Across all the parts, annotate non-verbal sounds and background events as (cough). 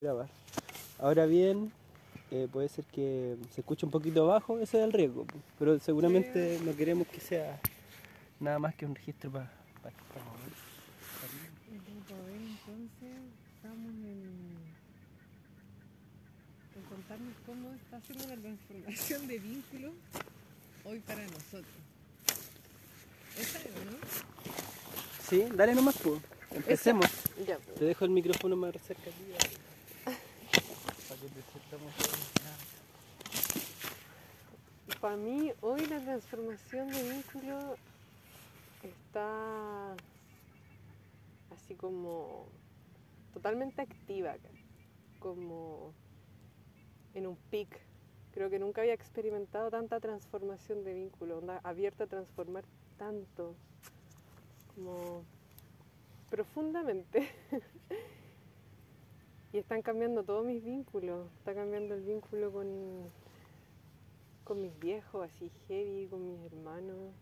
grabar. Ahora bien, eh, puede ser que se escuche un poquito bajo, ese es el riesgo, pero seguramente no queremos que sea nada más que un registro para para A ver, entonces estamos en, en contarnos cómo está haciendo la transformación de vínculos hoy para nosotros. ¿Esa es, no? Sí, dale nomás, pues. Empecemos. Ya, Te dejo el micrófono más cerca Para mí, hoy la transformación de vínculo está así como totalmente activa, como en un pic. Creo que nunca había experimentado tanta transformación de vínculo, onda abierta a transformar tanto, como profundamente. (laughs) y están cambiando todos mis vínculos. Está cambiando el vínculo con, con mis viejos, así heavy, con mis hermanos,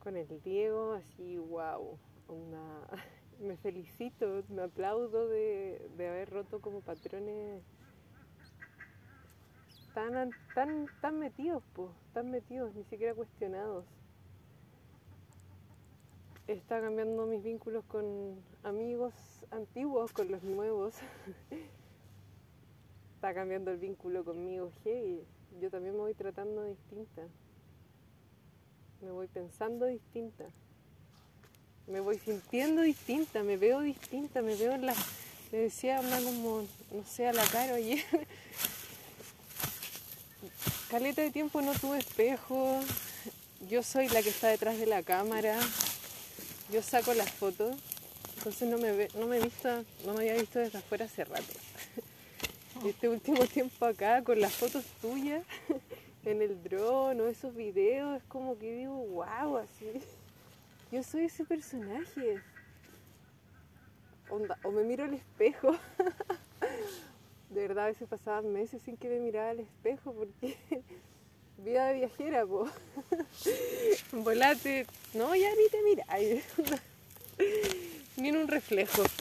con el Diego, así wow. (laughs) Me felicito, me aplaudo de, de haber roto como patrones tan, tan, tan metidos, pues, tan metidos, ni siquiera cuestionados. Está cambiando mis vínculos con amigos antiguos, con los nuevos. (laughs) Está cambiando el vínculo conmigo, hey, yo también me voy tratando distinta. Me voy pensando distinta. Me voy sintiendo distinta, me veo distinta, me veo en la... Le decía una como, no sé, a la cara ayer. (laughs) Caleta de tiempo no tuve espejo. Yo soy la que está detrás de la cámara. Yo saco las fotos. Entonces no me, ve- no me visto, no me había visto desde afuera hace rato. (laughs) Y Este último tiempo acá con las fotos tuyas (laughs) en el dron o esos videos, es como que digo, wow, así. Yo soy ese personaje. Onda, o me miro al espejo. (laughs) De verdad, a veces pasaban meses sin que me mirara al espejo porque vida de viajera, po. (laughs) Volate, no, ya ni te miráis. (laughs) Ni un reflejo. (laughs)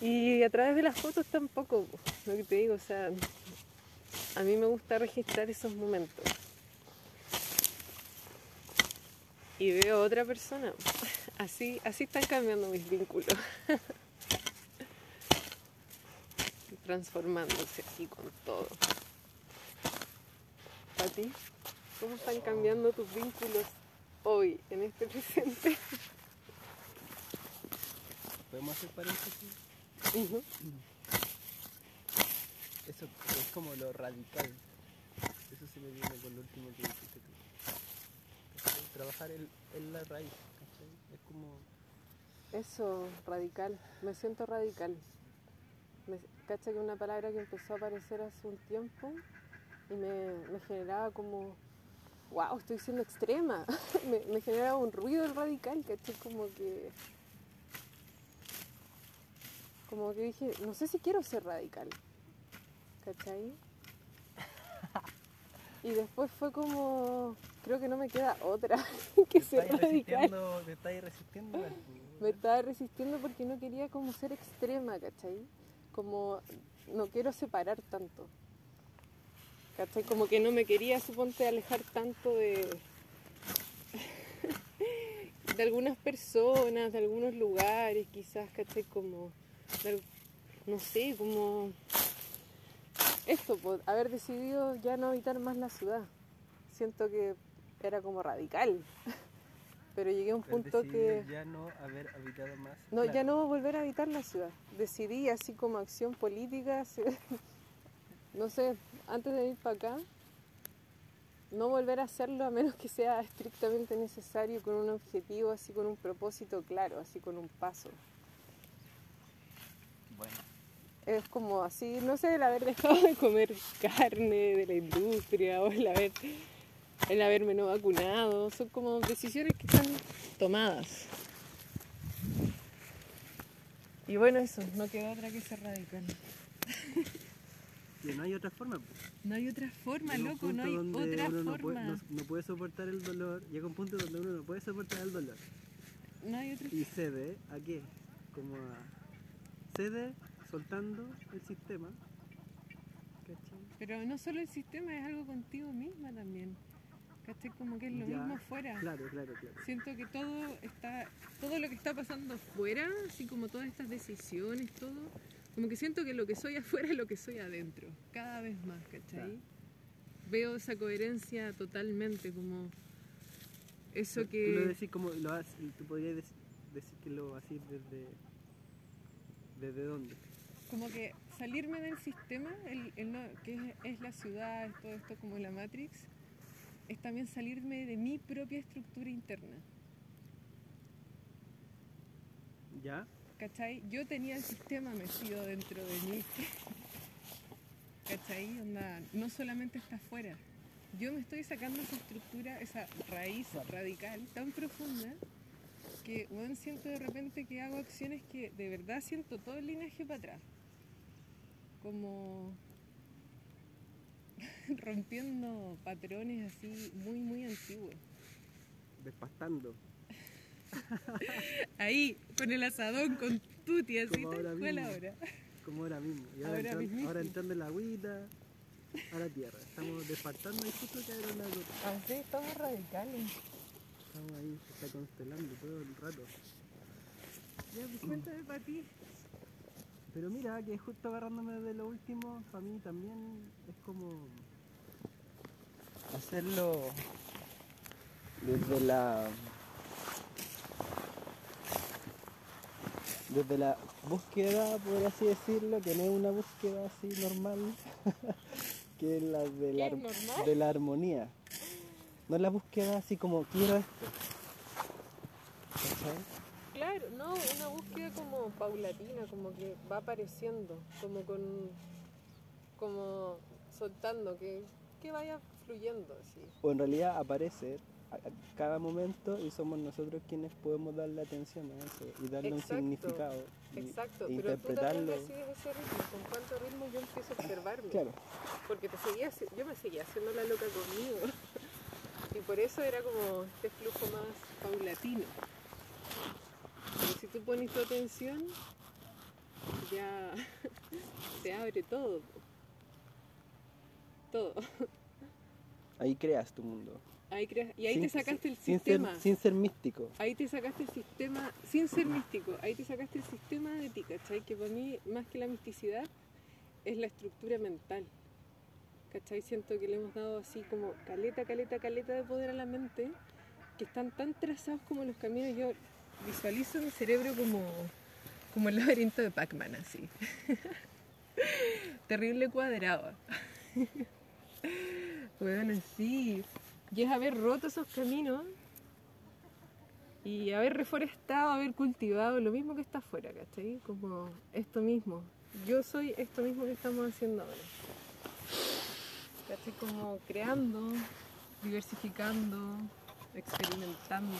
Y a través de las fotos tampoco, po, lo que te digo, o sea, a mí me gusta registrar esos momentos. Y veo a otra persona. Así, así están cambiando mis vínculos. Transformándose así con todo. ¿Para ti? ¿Cómo están cambiando tus vínculos hoy, en este presente? ¿Podemos hacer paréntesis? Ujú. Eso es como lo radical. Eso se me viene con lo último que dijiste tú. Trabajar en, en la raíz, ¿cachai? Es como... Eso, radical. Me siento radical. Me, cacha que una palabra que empezó a aparecer hace un tiempo y me, me generaba como, wow, estoy siendo extrema. (laughs) me, me generaba un ruido el radical, caché como que... Como que dije, no sé si quiero ser radical. ¿Cachai? (laughs) Y después fue como, creo que no me queda otra (laughs) que te ser estáis radical. te estáis resistiendo. Me estaba resistiendo porque no quería como ser extrema, ¿cachai? Como no quiero separar tanto. ¿Cachai? Como que no me quería, suponte, alejar tanto de, (laughs) de algunas personas, de algunos lugares, quizás, ¿cachai? Como, no sé, como esto, po, haber decidido ya no habitar más la ciudad. Siento que era como radical. (laughs) Pero llegué a un punto que... ya no haber habitado más. No, ya no volver a habitar la ciudad. Decidí así como acción política, (laughs) no sé, antes de ir para acá, no volver a hacerlo a menos que sea estrictamente necesario, con un objetivo, así con un propósito claro, así con un paso. Bueno, Es como así, no sé, el haber dejado de comer carne de la industria o el haber el haberme no vacunado, son como decisiones que están tomadas. Y bueno, eso, no queda otra que ser radical. que no hay otra forma. No hay otra forma, Llega loco, no hay otra no forma. puede, no- no puede soportar el dolor. Llega un punto donde uno no puede soportar el dolor. No hay otra Y cede a qué? como a cede soltando el sistema. ¿Cachai? Pero no solo el sistema, es algo contigo misma también. ¿Cachai? Como que es lo Ya, mismo afuera. Claro, claro, claro. Siento que todo está, todo lo que está pasando afuera, así como todas estas decisiones, todo, como que siento que lo que soy afuera es lo que soy adentro, cada vez más, ¿cachai? Veo esa coherencia totalmente, como eso Tú lo que... decís como lo haces, tú podrías dec- decir que lo haces desde desde dónde? Como que salirme del sistema, el, el no- que es, es la ciudad, es todo esto como la Matrix, es también salirme de mi propia estructura interna. ¿Ya? ¿Cachai? Yo tenía el sistema metido dentro de mí. (laughs) ¿Cachai? Onda, no solamente está afuera. Yo me estoy sacando esa estructura, esa raíz radical tan profunda que bueno, siento de repente que hago acciones que de verdad siento todo el linaje para atrás. Como (laughs) rompiendo patrones así muy, muy antiguos. Despastando. (laughs) Ahí, con el asadón, con tuti, así Como tal ahora cual mismo. ahora. Como ahora mismo. Y ahora, Ahora entrando, mismísimo. ahora entrando en la agüita, a la tierra. Estamos despastando y justo caer la gota. Así, estamos radicales. Estamos ahí, se está constelando todo el rato. Ya, pues cuéntame para ti. Pero mira, que justo agarrándome de lo último, para mí también es como hacerlo desde la desde la búsqueda, por así decirlo, que no es una búsqueda así normal, (laughs) que es la de la, de la armonía. No es la búsqueda así como quiero esto. ¿Cachai? Claro, no, una búsqueda como paulatina, como que va apareciendo, como con. como soltando, que, que vaya fluyendo así. o en realidad aparece a, cada momento y somos nosotros quienes podemos darle atención a eso y darle Exacto, un significado y, Exacto, e pero tú interpretarlo. también decides ese ritmo, con cuánto ritmo yo empiezo a observarme. Claro, Porque te seguía, yo me seguía haciendo la loca conmigo. (laughs) Y por eso era como este flujo más paulatino. Pero si tú pones tu atención, ya (laughs) se abre todo. Todo. (laughs) ahí creas tu mundo. Ahí creas- y ahí Sin- te sacaste el sin sistema. Ser, sin ser místico. Ahí te sacaste el sistema, sin ser místico, ahí te sacaste el sistema de ti, ¿cachai? Que para mí, más que la misticidad, es la estructura mental. ¿Cachai? Siento que le hemos dado así como caleta, caleta, caleta de poder a la mente, que están tan trazados como los caminos. Yo visualizo mi cerebro como, como el laberinto de Pac-Man, así. (laughs) Terrible cuadrado. (laughs) Bueno, sí. Y es haber roto esos caminos y haber reforestado, haber cultivado lo mismo que está afuera, ¿cachai? Como esto mismo. Yo soy esto mismo que estamos haciendo ahora. ¿Cachai? Como creando, diversificando, experimentando.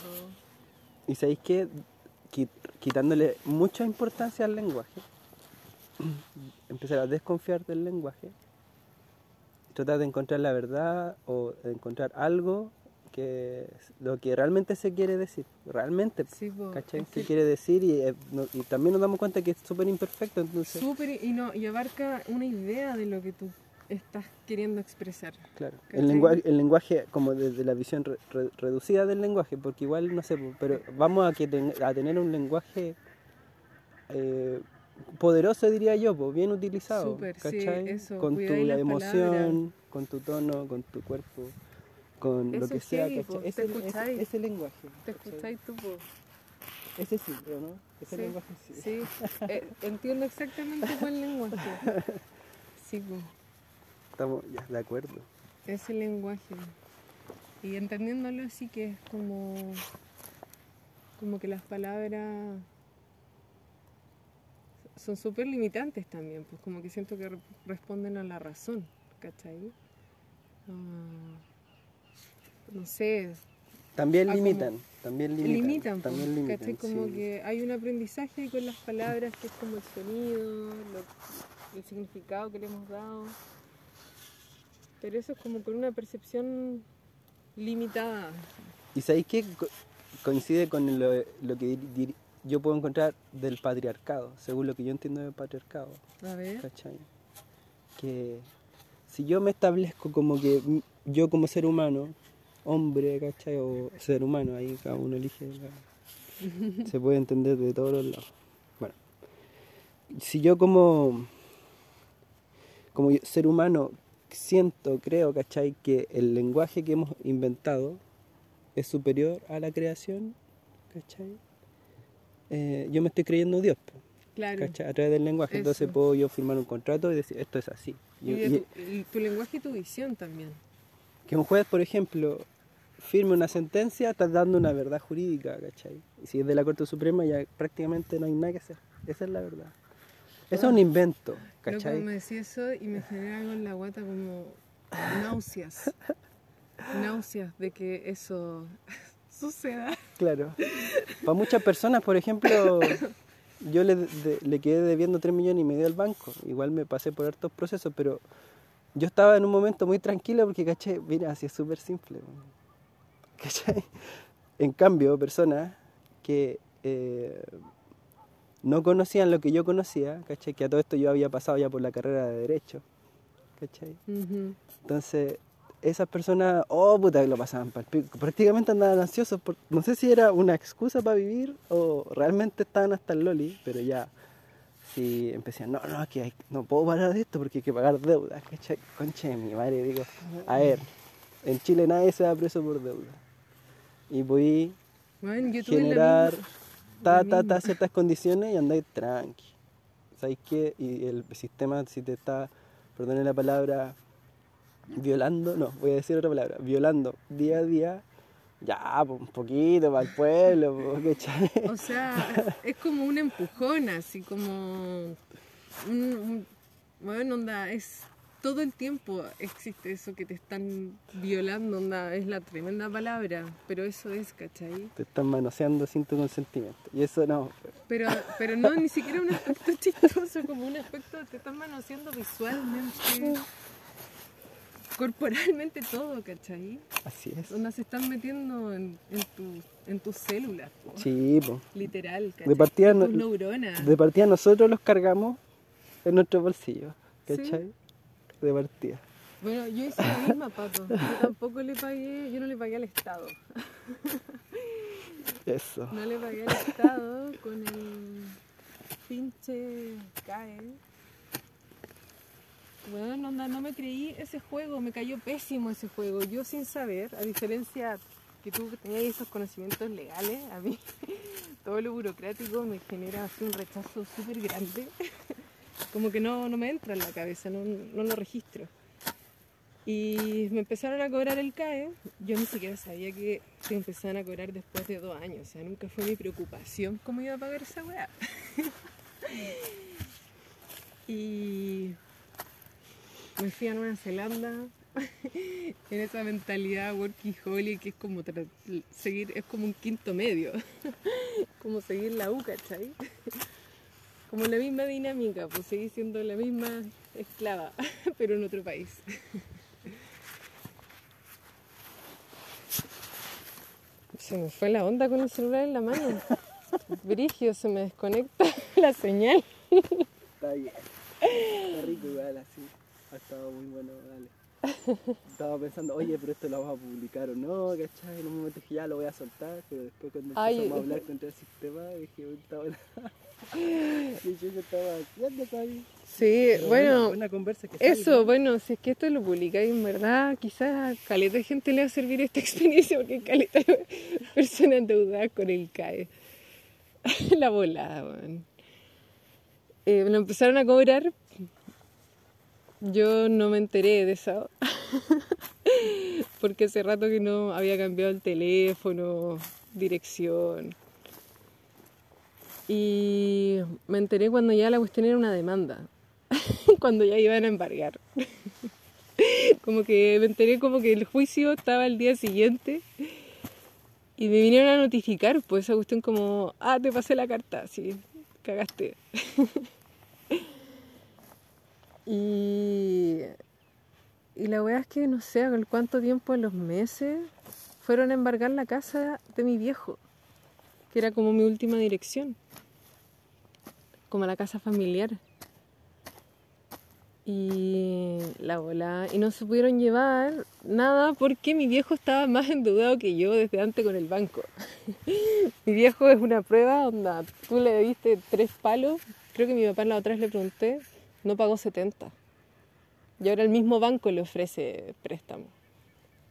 Y sabéis que Qui- quitándole mucha importancia al lenguaje, (clears throat) empezar a desconfiar del lenguaje, tratar de encontrar la verdad o de encontrar algo que lo que realmente se quiere decir, realmente, Sí, ¿cachai? Se quiere decir y, eh, y también nos damos cuenta que es súper imperfecto, entonces, súper y no y abarca una idea de lo que tú estás queriendo expresar. claro, ¿cachai? el lenguaje, el lenguaje como desde la visión re- re- reducida del lenguaje, porque igual, no sé, pero vamos a, que ten- a tener un lenguaje eh, poderoso, diría yo, po, bien utilizado, Súper, sí, con tu emoción, con tu tono, con tu cuerpo, con lo que sea, heavy, ¿cachai? Ese, te escucháis. ese, ese lenguaje. ¿Te escucháis tú? po? Ese sí, ¿o ¿no? Ese Sí, lenguaje sí. Sí, eh, entiendo exactamente cuál lenguaje. (laughs) Sí, po, Estamos ya de acuerdo. ese lenguaje. Y entendiéndolo así que es como, como que las palabras son súper limitantes también, pues como que siento que re- responden a la razón, ¿cachai? Ah, no sé, También Ah, como- limitan, también limitan. limitan, pues, también limitan, ¿cachai? Como sí. que hay un aprendizaje con las palabras que es como el sonido, lo- el significado que le hemos dado. Pero eso es como con una percepción limitada. ¿Y sabéis co- coincide con lo, lo que dir- dir- yo puedo encontrar del patriarcado, según lo que yo entiendo del patriarcado, A ver. ¿cachai? Que si yo me establezco como que yo como ser humano, hombre, ¿cachai? O ser humano, ahí cada uno elige, (laughs) se puede entender de todos los lados. Bueno, si yo como, como ser humano siento, creo, ¿cachai? Que el lenguaje que hemos inventado es superior a la creación, ¿cachai? Eh, yo me estoy creyendo Dios, Claro. ¿cachai? A través del lenguaje. Entonces puedo yo firmar un contrato y decir, esto es así. Y- tu, y tu lenguaje y tu visión también. que un juez, por ejemplo, firme una sentencia, está dando una verdad jurídica, ¿cachai? Y si es de la Corte Suprema, ya prácticamente no hay nada que hacer. Esa es la verdad. Eso es un invento, Loco, ¿cachai? me decía eso y me genera algo en la guata como náuseas. (laughs) náuseas de que eso suceda. Claro. (laughs) Para muchas personas, por ejemplo, yo le, de- le quedé debiendo 3 millones y medio al banco. Igual me pasé por hartos procesos, pero yo estaba en un momento muy tranquilo porque, caché, mira, así es súper simple. ¿Cachai? En cambio, personas que eh, no conocían lo que yo conocía, ¿cachai? Que a todo esto yo había pasado ya por la carrera de Derecho, ¿cachai? Entonces, esas personas, oh puta, que lo pasaban pa'l pico. Prácticamente andaban ansiosos. Por, no sé si era una excusa para vivir o realmente estaban hasta el loli, pero ya, si empezaban, no, no, que hay- no puedo parar de esto porque hay que pagar deudas, ¿cachai? Concha de mi madre, digo, a ver, en Chile nadie se va preso por deuda. Y voy Bueno, yo generar ta, ta, ta, ciertas condiciones y andáis tranqui. ¿Sabéis qué? Y el sistema, si te está, perdone la palabra, violando, no, voy a decir otra palabra, violando día a día, ya, un poquito para el pueblo, ¿cachai? O sea, es como un empujón, así como. Un, un- bueno, onda, es. Todo el tiempo existe eso que te están violando, onda, es la tremenda palabra, pero eso es, ¿cachai? Te están manoseando sin tu consentimiento. Y eso no, Pero, pero no, ni siquiera un aspecto (laughs) chistoso, como un aspecto, te están manoseando visualmente, (laughs) corporalmente todo, ¿cachai? así es. Onda se están metiendo en, en, tu- en tus células, po, Sí, literal, ¿cachai? De partida, no- tus neuronas. de partida nosotros los cargamos en nuestro bolsillo, Sí. ¿cachai? De partida. Bueno, yo hice la misma, Pato. Yo tampoco le pagué, yo no le pagué al Estado. (laughs) Eso. No le pagué al Estado con el pinche CAE. Bueno, onda, no me creí ese juego, me cayó pésimo ese juego. Yo sin saber, a diferencia que tú tenías esos conocimientos legales, a mí (laughs) todo lo burocrático me genera así un rechazo súper grande. (laughs) Como que no, no me entra en la cabeza, no, no lo registro. Y me empezaron a cobrar el CAE. Yo ni siquiera sabía que se empezaban a cobrar después de dos años. O sea, nunca fue mi preocupación cómo iba a pagar esa weá. (laughs) y me fui a Nueva Zelanda (laughs) en esa mentalidad workaholic que es como seguir, es como un quinto medio. (laughs) como seguir la U, ¿cachai? (laughs) Como la misma dinámica, pues seguir siendo la misma esclava, pero en otro país. Se me fue la onda con el celular en la mano. Brigio, se me desconecta la señal. Está bien. Está rico igual así. Ha estado muy bueno, dale. (laughs) Estaba pensando, oye, pero esto lo vamos a publicar o no, ¿cachai? En un momento dije, ya lo voy a soltar, pero después cuando Ay. empezamos a hablar contra el sistema, dije, está buena. (laughs) Y yo ya estaba haciendo, ¿sabes? Sí, Pero bueno, Buena conversa que eso, bueno, si es que esto lo publicáis en verdad, quizás a caleta de gente le va a servir esta (laughs) experiencia porque caleta de personas endeudadas con el CAE. la volada, weón. Eh, me lo empezaron a cobrar. Yo no me enteré de eso. (laughs) porque hace rato que no había cambiado el teléfono, dirección. Y me enteré cuando ya la cuestión era una demanda. (laughs) cuando ya iban a embargar. (laughs) como que me enteré como que el juicio estaba el día siguiente y me vinieron a notificar, pues esa cuestión como, ah, te pasé la carta, sí, cagaste. Y, y la weá es que no sé, con cuánto tiempo en los meses fueron a embargar la casa de mi viejo, que era como mi última dirección, como la casa familiar. Y la bola, y no se pudieron llevar nada porque mi viejo estaba más endeudado que yo desde antes con el banco. (laughs) mi viejo es una prueba, onda, tú le diste tres palos, creo que mi papá la otra vez le pregunté, no pagó 70. Y ahora el mismo banco le ofrece préstamo.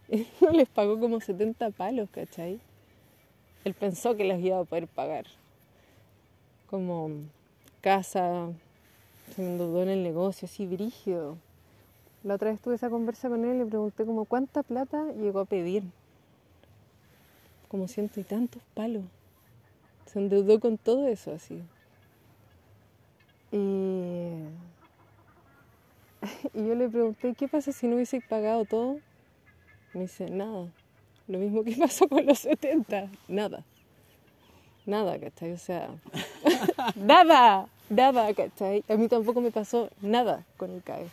(laughs) No les pagó como 70 palos, ¿cachai? Él pensó que les iba a poder pagar. Como casa, se endeudó en el negocio, así brígido. La otra vez tuve esa conversa con él y le pregunté como cuánta plata llegó a pedir. Como ciento y tantos palos. Se endeudó con todo eso así. Y, (laughs) y yo le pregunté, ¿qué pasa si no hubiese pagado todo? Me dice, nada. Lo mismo que (laughs) pasó con los 70, nada. Nada, ¿cachai? O sea, (laughs) nada, nada, ¿cachai? A mí tampoco me pasó nada con el CAE.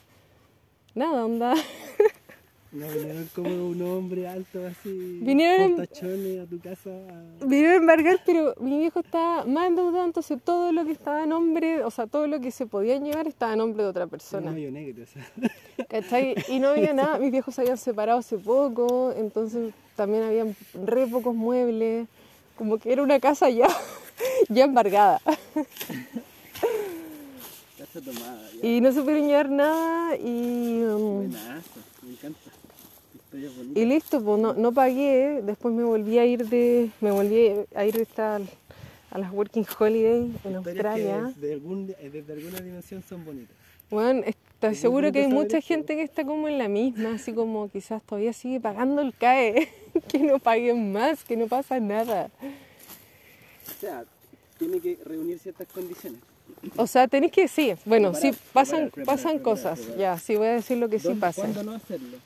Nada, onda. No vinieron como un hombre alto así. Vinieron- tachones a tu casa. a- Vinieron a embargar, pero mi viejo estaba más endeudado, entonces todo lo que estaba a nombre, o sea, todo lo que se podía llevar estaba a nombre de otra persona. negro, o sea. ¿Cachai? Y no había nada, mis viejos se habían separado hace poco, entonces también habían re pocos muebles, como que era una casa ya, (laughs) ya embargada. Casa tomada. Y no se pudieron llevar nada y, um, Buenazo, me encanta. Y listo, pues no, no pagué, después me volví a ir de, me volví a ir esta, a las Working Holiday en Australia. que desde, algún, desde alguna dimensión son bonitas. Bueno, estoy Es seguro que hay mucha esto. gente que está como en la misma, así como quizás todavía sigue pagando el CAE, (laughs) que no paguen más, que no pasa nada. O sea, tiene que reunir ciertas condiciones. O sea, tenéis que, sí, bueno, Preparar, sí, pasan, preparar, pasan preparar, cosas, ya, sí voy a decir lo que sí ¿Dónde- pasa. ¿Cuándo no hacerlo?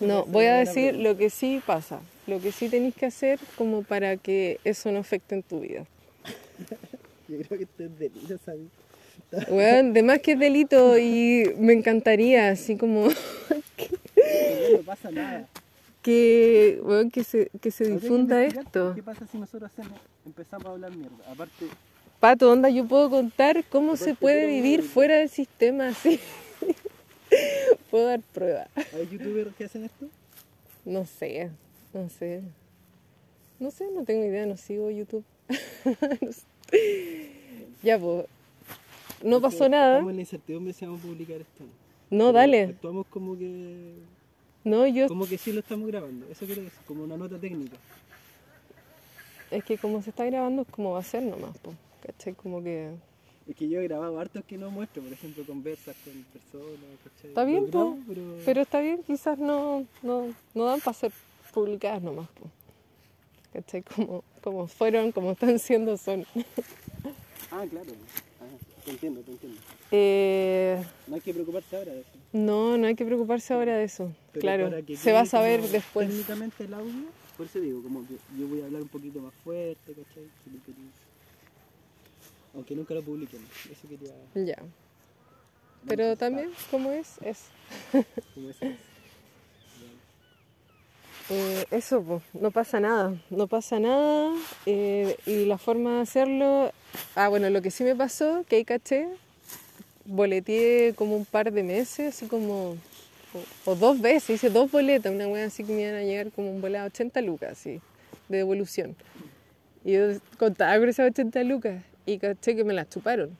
No, voy a decir lo que sí pasa, lo que sí tenéis que hacer como para que eso no afecte en tu vida. (laughs) Yo creo que esto es delito, ¿sabes? Bueno, además que es delito y me encantaría, así como (laughs) Que no pasa nada. que, bueno, que se, que se difunda esto. ¿Qué pasa si nosotros hacemos, empezamos a hablar mierda? Aparte, Pato, onda, yo puedo contar cómo se puede vivir fuera del sistema (laughs) así. Puedo dar prueba. (laughs) ¿hay youtubers que hacen esto? No sé, no sé. No sé, no tengo idea, no sigo YouTube. (laughs) No sé. Ya, pues. No Porque pasó nada. Estamos en la incertidumbre si vamos a publicar esto. No, Pero dale. Actuamos como que, No, yo. como que sí lo estamos grabando. Eso quiero decir, como una nota técnica. Es que como se está grabando es como va a ser nomás, pues. ¿Cachai? Como que. Es que yo he grabado hartos que no muestro, por ejemplo, conversas con personas, ¿cachai? Está bien, grabo, po, pero... Pero está bien, quizás no, no, no dan para ser publicadas nomás, pues. ¿Cachai? Como, como fueron, como están siendo, son. Ah, claro. Ah, te entiendo, te entiendo. Eh, No hay que preocuparse ahora de eso. no, no hay que preocuparse ahora de eso. Pero claro, se va a saber después. Técnicamente el audio, por eso digo, como que yo voy a hablar un poquito más fuerte, ¿cachai? Aunque nunca lo publiquen, eso quería... Ya. Pero también, como es, es. (laughs) Eso es. (laughs) Eh, eso, pues, no pasa nada, no pasa nada. eh, y la forma de hacerlo, ah, bueno, lo que sí me pasó, que ahí caché, boleteé como un par de meses, así como, o, o dos veces, hice dos boletas, una wea así que me iban a llegar como un boleto a 80 lucas, así, de devolución. Y yo contaba con esas 80 lucas y caché que me las chuparon.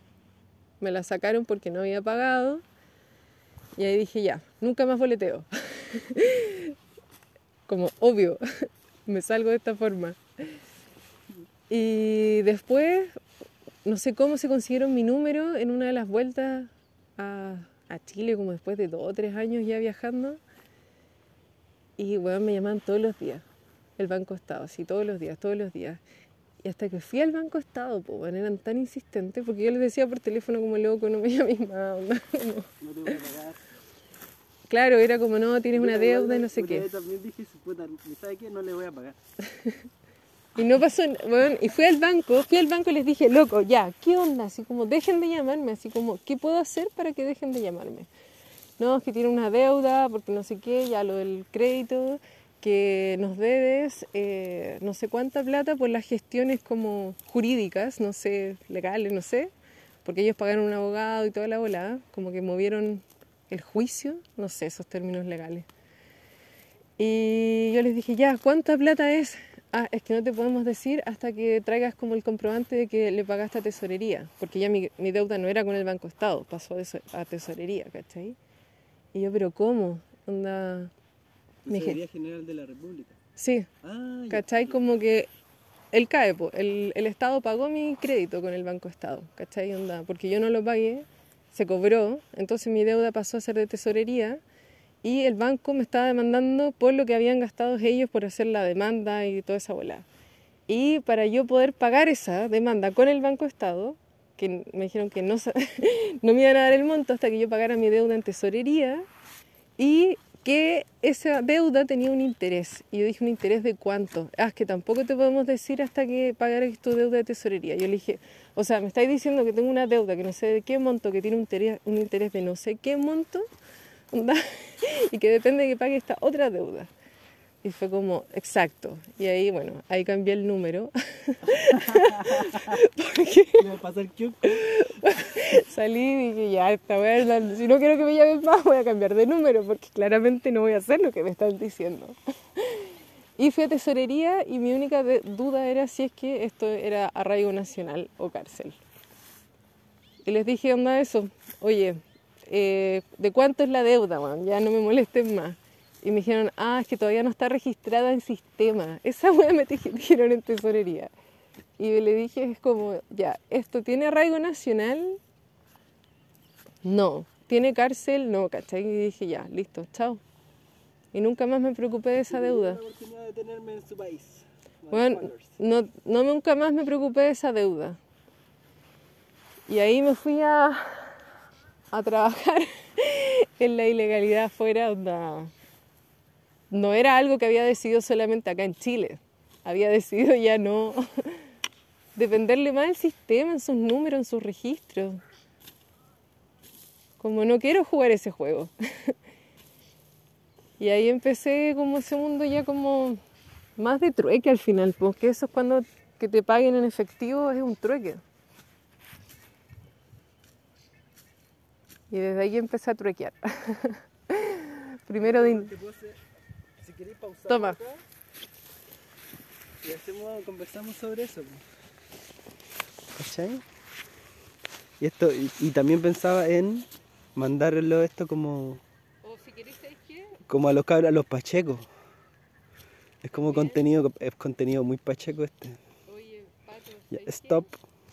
Me las sacaron porque no había pagado. Y ahí dije, ya, nunca más boleteo. (laughs) Como obvio, (laughs) me salgo de esta forma. Y después, no sé cómo se consiguieron mi número en una de las vueltas a, Chile, como después de dos o tres años ya viajando. Y bueno, me llamaban todos los días. El Banco Estado, sí, todos los días, todos los días. Y hasta que fui al Banco Estado, pues, bueno, eran tan insistentes, porque yo les decía por teléfono como loco, no me (laughs) llames más, No pagar. Claro, era como, no, tienes una deuda y no sé qué. vez también dije, puta, ¿sabes qué? No le voy a pagar. (laughs) Y no pasó, bueno, y fui al banco, fui al banco y les dije, loco, ya, ¿qué onda? Así como, dejen de llamarme, así como, ¿qué puedo hacer para que dejen de llamarme? No, es que tiene una deuda, porque no sé qué, ya lo del crédito. Que nos debes eh, no sé cuánta plata por las gestiones como jurídicas, no sé, legales, no sé, porque ellos pagaron un abogado y toda la volada, como que movieron el juicio, no sé esos términos legales. Y yo les dije, ya, ¿cuánta plata es? Ah, es que no te podemos decir hasta que traigas como el comprobante de que le pagaste a tesorería, porque ya mi, mi deuda no era con el Banco Estado, pasó a tesorería, ¿cachai? Y yo, pero ¿cómo? Onda... Tesorería General de la República. Sí, Ah, ya. ¿cachai? Como que el CAE, el, el Estado pagó mi crédito con el Banco Estado, ¿cachai? Onda, porque yo no lo pagué, se cobró, entonces mi deuda pasó a ser de tesorería y el banco me estaba demandando por lo que habían gastado ellos por hacer la demanda y toda esa bola. Y para yo poder pagar esa demanda con el Banco Estado, que me dijeron que no, (laughs) no me iban a dar el monto hasta que yo pagara mi deuda en tesorería y que esa deuda tenía un interés. Y yo dije, ¿un interés de cuánto? Ah, es que tampoco te podemos decir hasta que pagaras tu deuda de tesorería. Yo le dije, o sea, me estáis diciendo que tengo una deuda que no sé de qué monto, que tiene un interés, un interés de no sé qué monto, (laughs) y que depende de que pague esta otra deuda. Y fue como, exacto. Y ahí, bueno, ahí cambié el número. (laughs) ¿Le va a pasar? (laughs) Salí y dije, ya, esta la- si no quiero que me llamen más, voy a cambiar de número, porque claramente no voy a hacer lo que me están diciendo. Y fui a tesorería y mi única duda era si es que esto era arraigo nacional o cárcel. Y les dije, onda eso, oye, eh, ¿de cuánto es la deuda, man? Ya no me molesten más. Y me dijeron, ah, es que todavía no está registrada en sistema. (laughs) Esa wea me dij- dijeron en tesorería. Y le dije, es como, ya, ¿esto tiene arraigo nacional? No. ¿Tiene cárcel? No, ¿cachai? Y dije, ya, listo, chao. Y nunca más me preocupé de esa deuda. La oportunidad de tenerme en su país. Bueno, no, no nunca más me preocupé de esa deuda. Y ahí me fui a, a trabajar (laughs) en la ilegalidad afuera. onda. No era algo que había decidido solamente acá en Chile. Había decidido ya no (laughs) dependerle más del sistema, en sus números, en sus registros. Como no quiero jugar ese juego. (laughs) Y ahí empecé como ese mundo ya como más de trueque al final, porque eso es cuando que te paguen en efectivo es un trueque. Y desde ahí empecé a truequear. (laughs) Primero de... queréis pausar. Toma. acá, Y hacemos, conversamos sobre eso. ¿Cachai? Y, esto, y, y también pensaba en mandarlo esto como, O si queréis, ¿sabéis qué? como a los cabros, a los pachecos. Es como contenido, es contenido muy pacheco este. Oye, Pato, Ya, stop.